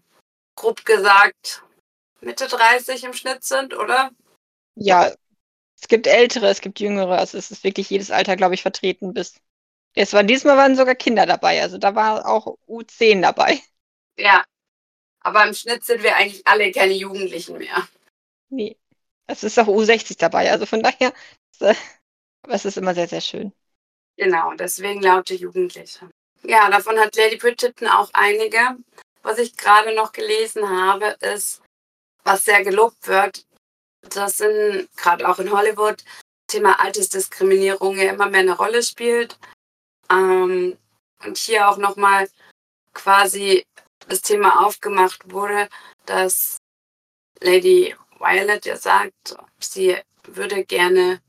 grob gesagt Mitte 30 im Schnitt sind, oder? Ja, es gibt ältere, es gibt jüngere, also es ist wirklich jedes Alter, glaube ich, vertreten bis. Es war diesmal waren sogar Kinder dabei, also da war auch U10 dabei. Ja. Aber im Schnitt sind wir eigentlich alle keine Jugendlichen mehr. Nee. Es ist auch U60 dabei, also von daher, äh, aber es ist immer sehr, sehr schön. Genau, deswegen laute Jugendliche. Ja, davon hat Lady Bridgerton auch einige. Was ich gerade noch gelesen habe, ist, was sehr gelobt wird, dass in, gerade auch in Hollywood, Thema Altersdiskriminierung ja immer mehr eine Rolle spielt. Ähm, und hier auch nochmal quasi das Thema aufgemacht wurde, dass Lady Violet ja sagt, sie würde gerne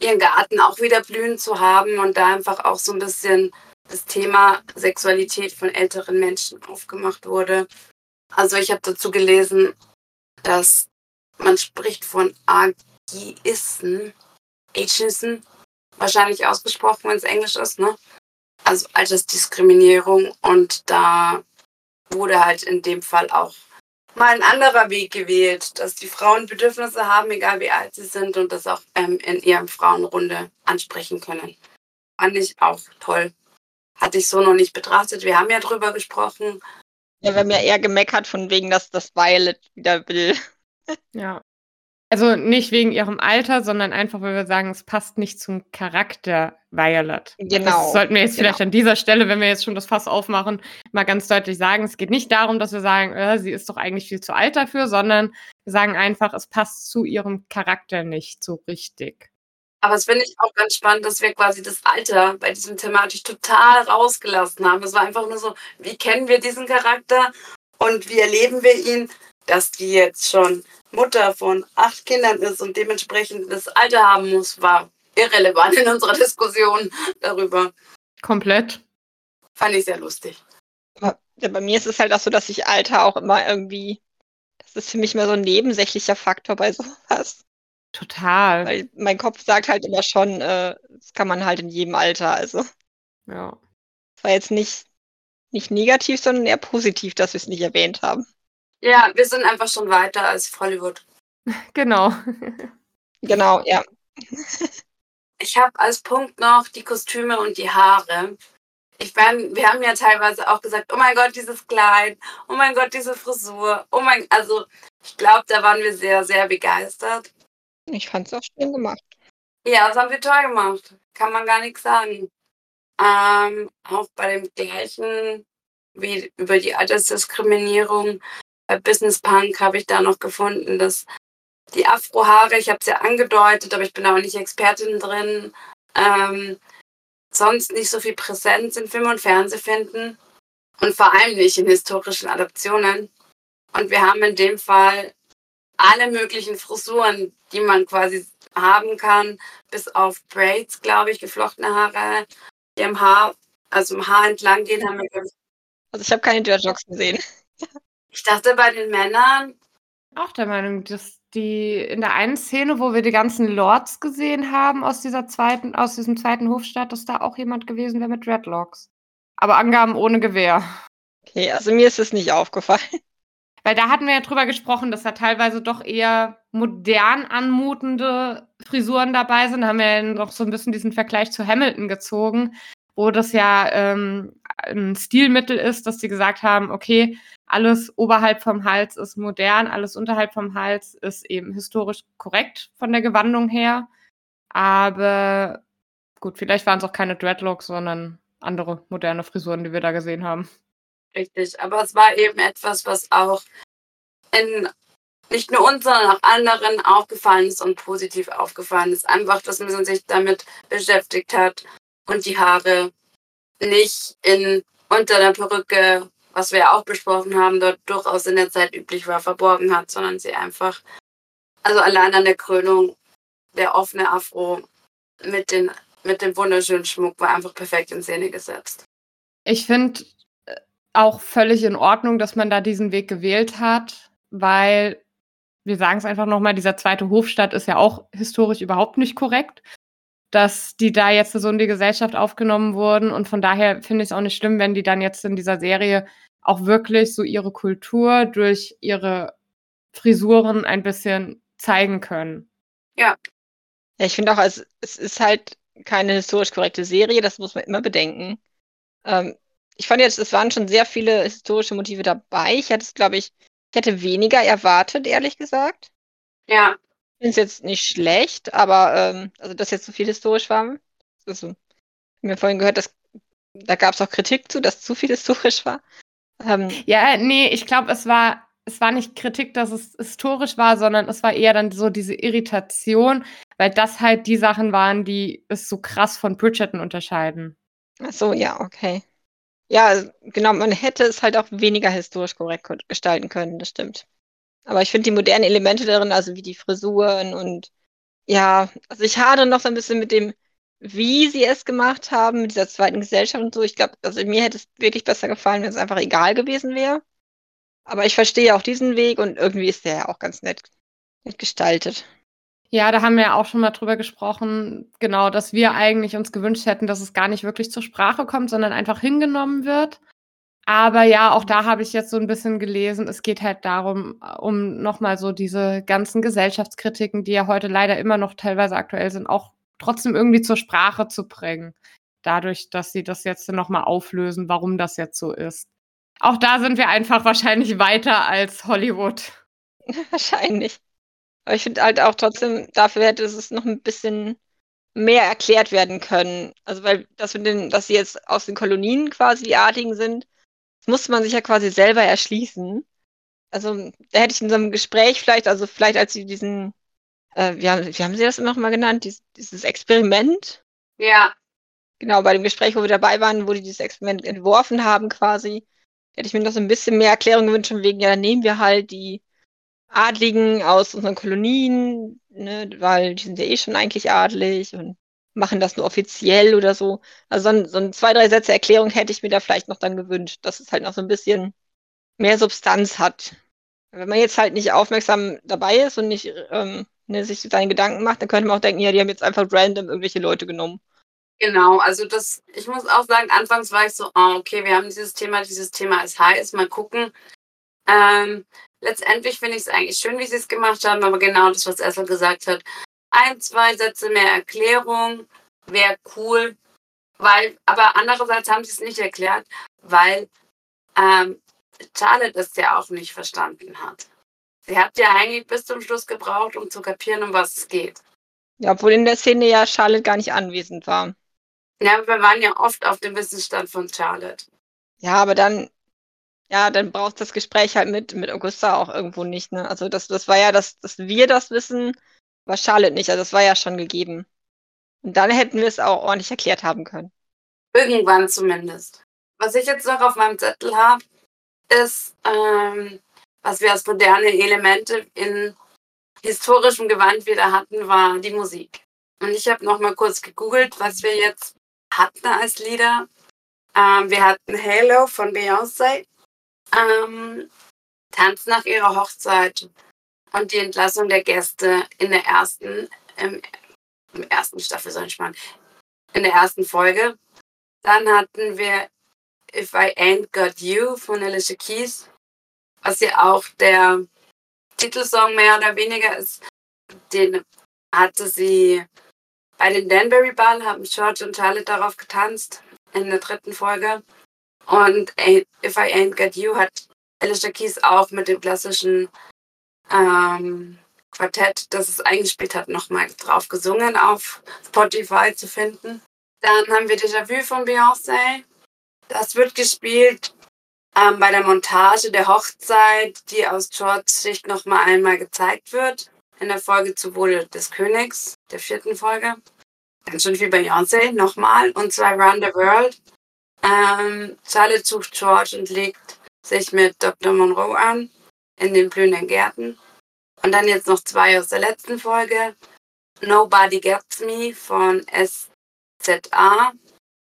ihren Garten auch wieder blühen zu haben und da einfach auch so ein bisschen das Thema Sexualität von älteren Menschen aufgemacht wurde. Also ich habe dazu gelesen, dass man spricht von Ageisten, Ageisten, wahrscheinlich ausgesprochen, wenn es Englisch ist, ne? Also Altersdiskriminierung und da wurde halt in dem Fall auch mal ein anderer Weg gewählt, dass die Frauen Bedürfnisse haben, egal wie alt sie sind und das auch ähm, in ihrem Frauenrunde ansprechen können. Fand ich auch toll. Hatte ich so noch nicht betrachtet. Wir haben ja drüber gesprochen. Ja, wir haben ja eher gemeckert von wegen, dass das Violet wieder will. Ja. Also nicht wegen ihrem Alter, sondern einfach, weil wir sagen, es passt nicht zum Charakter Violet. Genau. Das sollten wir jetzt genau. vielleicht an dieser Stelle, wenn wir jetzt schon das Fass aufmachen, mal ganz deutlich sagen. Es geht nicht darum, dass wir sagen, äh, sie ist doch eigentlich viel zu alt dafür, sondern wir sagen einfach, es passt zu ihrem Charakter nicht so richtig. Aber es finde ich auch ganz spannend, dass wir quasi das Alter bei diesem thematisch total rausgelassen haben. Es war einfach nur so, wie kennen wir diesen Charakter und wie erleben wir ihn, dass die jetzt schon Mutter von acht Kindern ist und dementsprechend das Alter haben muss, war irrelevant in unserer Diskussion darüber. Komplett. Fand ich sehr lustig. Aber ja, bei mir ist es halt auch so, dass ich Alter auch immer irgendwie, das ist für mich immer so ein nebensächlicher Faktor bei sowas. Total. Weil mein Kopf sagt halt immer schon, äh, das kann man halt in jedem Alter. Also Ja. es war jetzt nicht, nicht negativ, sondern eher positiv, dass wir es nicht erwähnt haben. Ja, wir sind einfach schon weiter als Hollywood. Genau. Genau, ja. Ich habe als Punkt noch die Kostüme und die Haare. Ich mein, wir haben ja teilweise auch gesagt, oh mein Gott, dieses Kleid, oh mein Gott, diese Frisur, oh mein, also ich glaube, da waren wir sehr, sehr begeistert. Ich fand es auch schön gemacht. Ja, das haben wir toll gemacht. Kann man gar nichts sagen. Ähm, auch bei dem gleichen wie über die Altersdiskriminierung bei Business Punk habe ich da noch gefunden, dass die Afrohaare, ich habe es ja angedeutet, aber ich bin auch nicht Expertin drin, ähm, sonst nicht so viel Präsenz in Film und Fernsehen finden und vor allem nicht in historischen Adaptionen. Und wir haben in dem Fall alle möglichen Frisuren, die man quasi haben kann, bis auf Braids, glaube ich, geflochtene Haare, die am Haar, also im Haar entlang gehen, haben wir, Also ich habe keine Dreadlocks gesehen. Ich dachte bei den Männern. Auch der Meinung, dass die in der einen Szene, wo wir die ganzen Lords gesehen haben aus dieser zweiten, aus diesem zweiten Hofstaat, dass da auch jemand gewesen wäre mit Dreadlocks. Aber Angaben ohne Gewehr. Okay, also mir ist es nicht aufgefallen. Weil da hatten wir ja drüber gesprochen, dass da teilweise doch eher modern anmutende Frisuren dabei sind. Da haben wir ja noch so ein bisschen diesen Vergleich zu Hamilton gezogen, wo das ja ähm, ein Stilmittel ist, dass sie gesagt haben, okay, alles oberhalb vom Hals ist modern, alles unterhalb vom Hals ist eben historisch korrekt von der Gewandung her. Aber gut, vielleicht waren es auch keine Dreadlocks, sondern andere moderne Frisuren, die wir da gesehen haben. Richtig, aber es war eben etwas, was auch in nicht nur uns, sondern auch anderen aufgefallen ist und positiv aufgefallen ist. Einfach, dass man sich damit beschäftigt hat und die Haare nicht in unter der Perücke, was wir ja auch besprochen haben, dort durchaus in der Zeit üblich war, verborgen hat, sondern sie einfach, also allein an der Krönung, der offene Afro mit, den, mit dem wunderschönen Schmuck war einfach perfekt in Szene gesetzt. Ich finde äh, auch völlig in Ordnung, dass man da diesen Weg gewählt hat, weil wir sagen es einfach nochmal, dieser zweite Hofstadt ist ja auch historisch überhaupt nicht korrekt dass die da jetzt so in die Gesellschaft aufgenommen wurden. Und von daher finde ich es auch nicht schlimm, wenn die dann jetzt in dieser Serie auch wirklich so ihre Kultur durch ihre Frisuren ein bisschen zeigen können. Ja. Ja, ich finde auch, es, es ist halt keine historisch korrekte Serie, das muss man immer bedenken. Ähm, ich fand jetzt, es waren schon sehr viele historische Motive dabei. Ich hätte es, glaube ich, ich hätte weniger erwartet, ehrlich gesagt. Ja. Ich finde es jetzt nicht schlecht, aber ähm, also dass jetzt so viel historisch war. Also, ich habe mir vorhin gehört, dass da gab es auch Kritik zu, dass zu viel historisch war. Ähm, ja, nee, ich glaube, es war, es war nicht Kritik, dass es historisch war, sondern es war eher dann so diese Irritation, weil das halt die Sachen waren, die es so krass von Bridgerton unterscheiden. Ach so, ja, okay. Ja, genau, man hätte es halt auch weniger historisch korrekt gestalten können, das stimmt. Aber ich finde die modernen Elemente darin, also wie die Frisuren und ja, also ich hadere noch so ein bisschen mit dem, wie sie es gemacht haben, mit dieser zweiten Gesellschaft und so. Ich glaube, also mir hätte es wirklich besser gefallen, wenn es einfach egal gewesen wäre. Aber ich verstehe auch diesen Weg und irgendwie ist der ja auch ganz nett, nett gestaltet. Ja, da haben wir ja auch schon mal drüber gesprochen, genau, dass wir eigentlich uns gewünscht hätten, dass es gar nicht wirklich zur Sprache kommt, sondern einfach hingenommen wird. Aber ja, auch da habe ich jetzt so ein bisschen gelesen, es geht halt darum, um nochmal so diese ganzen Gesellschaftskritiken, die ja heute leider immer noch teilweise aktuell sind, auch trotzdem irgendwie zur Sprache zu bringen. Dadurch, dass sie das jetzt nochmal auflösen, warum das jetzt so ist. Auch da sind wir einfach wahrscheinlich weiter als Hollywood. Wahrscheinlich. Aber ich finde halt auch trotzdem, dafür hätte es noch ein bisschen mehr erklärt werden können. Also weil das mit den, dass sie jetzt aus den Kolonien quasi die Artigen sind, das musste man sich ja quasi selber erschließen. Also da hätte ich in so einem Gespräch vielleicht, also vielleicht als sie diesen, äh, wie, haben, wie haben sie das immer noch mal genannt, Dies, dieses Experiment? Ja. Genau, bei dem Gespräch, wo wir dabei waren, wo die dieses Experiment entworfen haben quasi, hätte ich mir noch so ein bisschen mehr Erklärung gewünscht, von wegen, ja, dann nehmen wir halt die Adligen aus unseren Kolonien, ne, weil die sind ja eh schon eigentlich adlig und machen das nur offiziell oder so. Also so ein, so ein zwei, drei Sätze Erklärung hätte ich mir da vielleicht noch dann gewünscht, dass es halt noch so ein bisschen mehr Substanz hat. Wenn man jetzt halt nicht aufmerksam dabei ist und nicht ähm, ne, sich seine Gedanken macht, dann könnte man auch denken, ja, die haben jetzt einfach random irgendwelche Leute genommen. Genau, also das, ich muss auch sagen, anfangs war ich so, oh, okay, wir haben dieses Thema, dieses Thema ist heiß, mal gucken. Ähm, letztendlich finde ich es eigentlich schön, wie sie es gemacht haben, aber genau das, was Essel gesagt hat, ein, zwei Sätze mehr Erklärung wäre cool, weil, aber andererseits haben sie es nicht erklärt, weil ähm, Charlotte es ja auch nicht verstanden hat. Sie hat ja eigentlich bis zum Schluss gebraucht, um zu kapieren, um was es geht. Ja, obwohl in der Szene ja Charlotte gar nicht anwesend war. Ja, wir waren ja oft auf dem Wissensstand von Charlotte. Ja, aber dann, ja, dann braucht das Gespräch halt mit, mit Augusta auch irgendwo nicht, ne? Also das, das war ja, das, dass wir das wissen, war Charlotte nicht. Also das war ja schon gegeben. Und dann hätten wir es auch ordentlich erklärt haben können. Irgendwann zumindest. Was ich jetzt noch auf meinem Zettel habe, ist, ähm, was wir als moderne Elemente in historischem Gewand wieder hatten, war die Musik. Und ich habe noch mal kurz gegoogelt, was wir jetzt hatten als Lieder. Ähm, wir hatten Halo von Beyoncé, ähm, Tanz nach ihrer Hochzeit und die Entlassung der Gäste in der ersten, im, im ersten Staffel, soll ich mal, in der ersten Folge. Dann hatten wir If I Ain't Got You von Alicia Keys, was ja auch der Titelsong mehr oder weniger ist. Den hatte sie bei den Danbury Ball, haben George und Charlotte darauf getanzt in der dritten Folge. Und If I Ain't Got You hat Alicia Keys auch mit dem klassischen ähm, Quartett, das es eingespielt hat, nochmal drauf gesungen auf Spotify zu finden. Dann haben wir Déjà-vu von Beyoncé. Das wird gespielt ähm, bei der Montage der Hochzeit, die aus Georges Sicht nochmal einmal gezeigt wird. In der Folge zu Wohle des Königs, der vierten Folge. Ganz schön viel Beyoncé nochmal. Und zwar Run the World. Ähm, Charlotte sucht George und legt sich mit Dr. Monroe an in den blühenden Gärten. Und dann jetzt noch zwei aus der letzten Folge. Nobody Gets Me von SZA.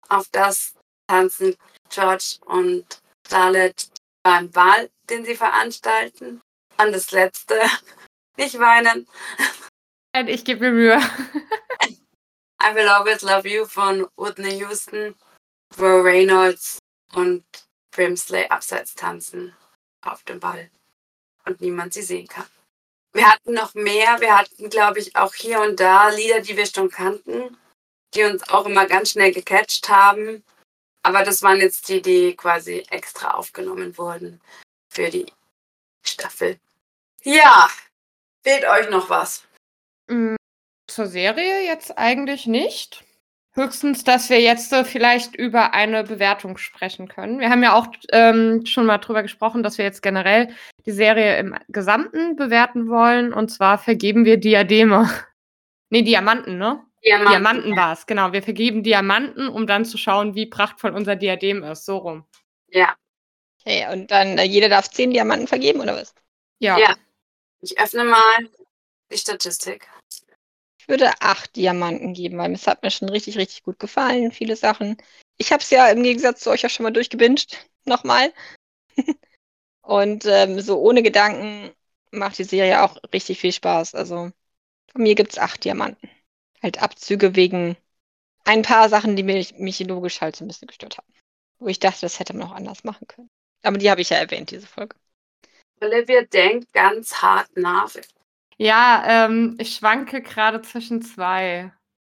Auf das tanzen George und Charlotte beim Ball, den sie veranstalten. Und das letzte, nicht weinen. Ich gebe mir Mühe. I Will Always Love You von Whitney Houston, wo Reynolds und Brimsley abseits tanzen auf dem Ball und niemand sie sehen kann. Wir hatten noch mehr. Wir hatten, glaube ich, auch hier und da Lieder, die wir schon kannten, die uns auch immer ganz schnell gecatcht haben. Aber das waren jetzt die, die quasi extra aufgenommen wurden für die Staffel. Ja, fehlt euch noch was? Mm, zur Serie jetzt eigentlich nicht. Höchstens, dass wir jetzt äh, vielleicht über eine Bewertung sprechen können. Wir haben ja auch ähm, schon mal drüber gesprochen, dass wir jetzt generell die Serie im Gesamten bewerten wollen. Und zwar vergeben wir Diademe. nee, Diamanten, ne? Diamanten, Diamanten war es, genau. Wir vergeben Diamanten, um dann zu schauen, wie prachtvoll unser Diadem ist. So rum. Ja. Okay, und dann äh, jeder darf zehn Diamanten vergeben, oder was? Ja. Ja. Ich öffne mal die Statistik. Ich würde acht Diamanten geben, weil es hat mir schon richtig, richtig gut gefallen, viele Sachen. Ich habe es ja im Gegensatz zu euch auch schon mal durchgebinged, nochmal. Und ähm, so ohne Gedanken macht die Serie auch richtig viel Spaß. Also von mir gibt es acht Diamanten. Halt Abzüge wegen ein paar Sachen, die mich, mich logisch halt so ein bisschen gestört haben. Wo ich dachte, das hätte man auch anders machen können. Aber die habe ich ja erwähnt, diese Folge. Olivia denkt ganz hart nach. Ja, ähm, ich schwanke gerade zwischen zwei.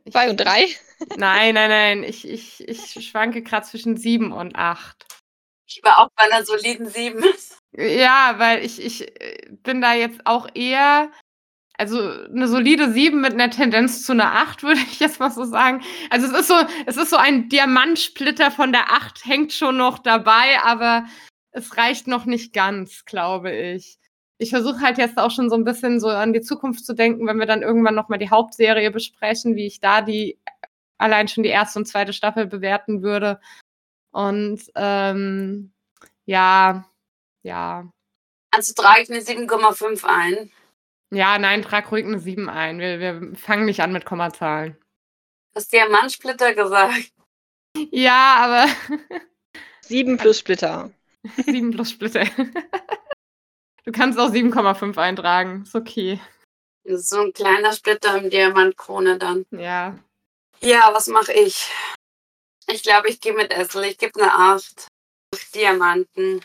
Ich, Zwei und drei? Nein, nein, nein. Ich, ich, ich schwanke gerade zwischen sieben und acht. Ich war auch bei einer soliden 7. Ja, weil ich, ich äh, bin da jetzt auch eher, also eine solide 7 mit einer Tendenz zu einer 8, würde ich jetzt mal so sagen. Also es ist so, es ist so ein Diamantsplitter von der 8, hängt schon noch dabei, aber es reicht noch nicht ganz, glaube ich. Ich versuche halt jetzt auch schon so ein bisschen so an die Zukunft zu denken, wenn wir dann irgendwann nochmal die Hauptserie besprechen, wie ich da die allein schon die erste und zweite Staffel bewerten würde. Und ähm, ja, ja. Also trage ich eine 7,5 ein. Ja, nein, trag ruhig eine 7 ein. Wir, wir fangen nicht an mit Kommazahlen. Hast Diamantsplitter gesagt. Ja, aber Sieben plus Splitter. 7 plus Splitter. Du kannst auch 7,5 eintragen. Ist okay. Das ist so ein kleiner Splitter im Diamantkrone dann. Ja. Ja, was mache ich? Ich glaube, ich gehe mit Essel. Ich gebe eine 8. Acht Diamanten.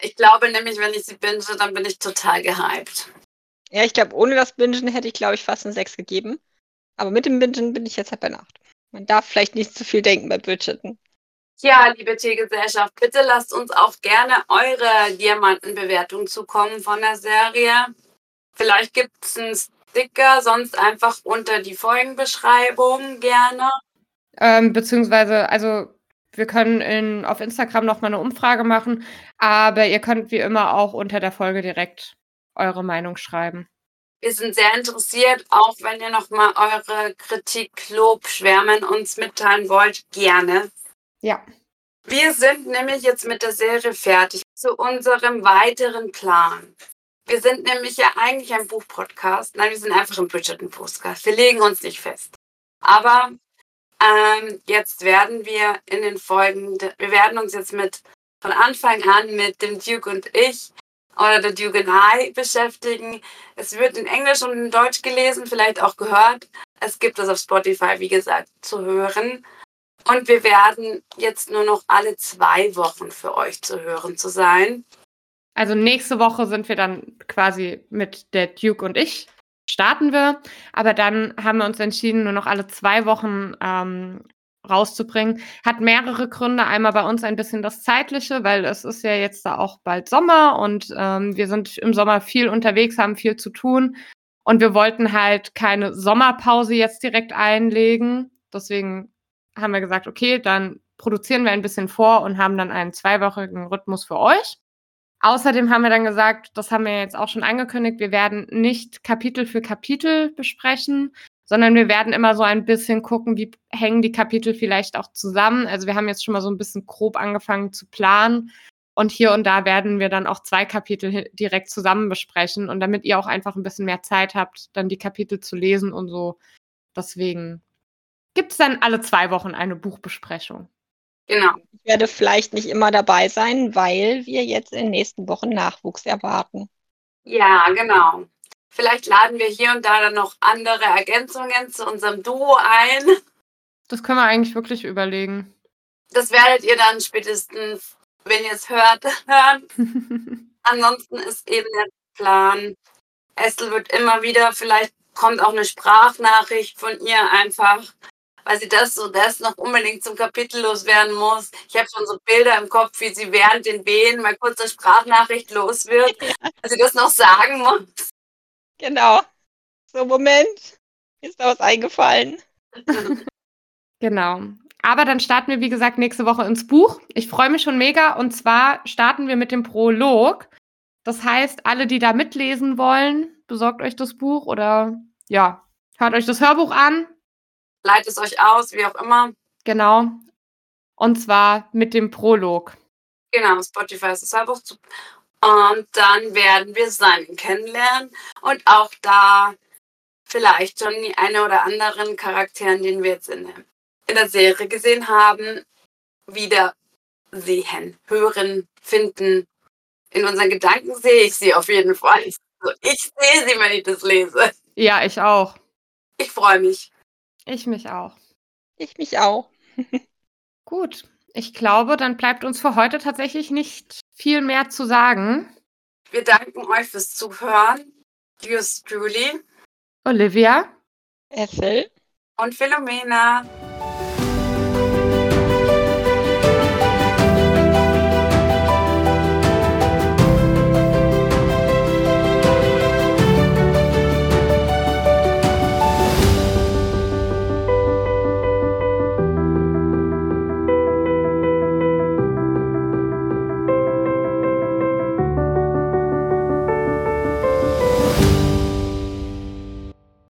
Ich glaube nämlich, wenn ich sie binge, dann bin ich total gehypt. Ja, ich glaube, ohne das Bingen hätte ich, glaube ich, fast eine 6 gegeben. Aber mit dem Bingen bin ich jetzt halt bei einer 8. Man darf vielleicht nicht zu viel denken bei Bridgerton. Ja, liebe Tiergesellschaft, bitte lasst uns auch gerne eure Diamantenbewertung zukommen von der Serie. Vielleicht gibt es einen Sticker, sonst einfach unter die Folgenbeschreibung gerne. Ähm, beziehungsweise, also wir können in, auf Instagram noch mal eine Umfrage machen, aber ihr könnt wie immer auch unter der Folge direkt eure Meinung schreiben. Wir sind sehr interessiert, auch wenn ihr noch mal eure Kritik, Lob, Schwärmen uns mitteilen wollt, gerne. Ja. Wir sind nämlich jetzt mit der Serie fertig zu unserem weiteren Plan. Wir sind nämlich ja eigentlich ein Buchpodcast. Nein, wir sind einfach ein Bridgerton-Podcast. Wir legen uns nicht fest. Aber ähm, jetzt werden wir in den Folgen, wir werden uns jetzt mit von Anfang an mit dem Duke und ich oder der Duke and I beschäftigen. Es wird in Englisch und in Deutsch gelesen, vielleicht auch gehört. Es gibt es auf Spotify, wie gesagt, zu hören. Und wir werden jetzt nur noch alle zwei Wochen für euch zu hören zu sein. Also nächste Woche sind wir dann quasi mit der Duke und ich starten wir. Aber dann haben wir uns entschieden, nur noch alle zwei Wochen ähm, rauszubringen. Hat mehrere Gründe. Einmal bei uns ein bisschen das Zeitliche, weil es ist ja jetzt da auch bald Sommer und ähm, wir sind im Sommer viel unterwegs, haben viel zu tun. Und wir wollten halt keine Sommerpause jetzt direkt einlegen. Deswegen haben wir gesagt, okay, dann produzieren wir ein bisschen vor und haben dann einen zweiwöchigen Rhythmus für euch. Außerdem haben wir dann gesagt, das haben wir jetzt auch schon angekündigt, wir werden nicht Kapitel für Kapitel besprechen, sondern wir werden immer so ein bisschen gucken, wie hängen die Kapitel vielleicht auch zusammen. Also wir haben jetzt schon mal so ein bisschen grob angefangen zu planen und hier und da werden wir dann auch zwei Kapitel direkt zusammen besprechen und damit ihr auch einfach ein bisschen mehr Zeit habt, dann die Kapitel zu lesen und so. Deswegen gibt es dann alle zwei Wochen eine Buchbesprechung. Genau. Ich werde vielleicht nicht immer dabei sein, weil wir jetzt in den nächsten Wochen Nachwuchs erwarten. Ja, genau. Vielleicht laden wir hier und da dann noch andere Ergänzungen zu unserem Duo ein. Das können wir eigentlich wirklich überlegen. Das werdet ihr dann spätestens, wenn ihr es hört, hören. Ansonsten ist eben der Plan, Estelle wird immer wieder, vielleicht kommt auch eine Sprachnachricht von ihr einfach weil sie das und das noch unbedingt zum Kapitel loswerden muss. Ich habe schon so Bilder im Kopf, wie sie während den Wehen mal kurz eine Sprachnachricht los wird, dass sie das noch sagen muss. Genau. So, Moment. Ist da was eingefallen? genau. Aber dann starten wir, wie gesagt, nächste Woche ins Buch. Ich freue mich schon mega. Und zwar starten wir mit dem Prolog. Das heißt, alle, die da mitlesen wollen, besorgt euch das Buch oder ja, hört euch das Hörbuch an leitet es euch aus, wie auch immer. Genau. Und zwar mit dem Prolog. Genau, Spotify ist es einfach zu. Und dann werden wir Simon kennenlernen und auch da vielleicht schon die eine oder anderen Charakteren, den wir jetzt in der, in der Serie gesehen haben, wieder sehen, hören, finden. In unseren Gedanken sehe ich sie auf jeden Fall. Also ich sehe sie, wenn ich das lese. Ja, ich auch. Ich freue mich. Ich mich auch. Ich mich auch. Gut, ich glaube, dann bleibt uns für heute tatsächlich nicht viel mehr zu sagen. Wir danken euch fürs Zuhören. Yours truly. Olivia. Ethel. Und Philomena.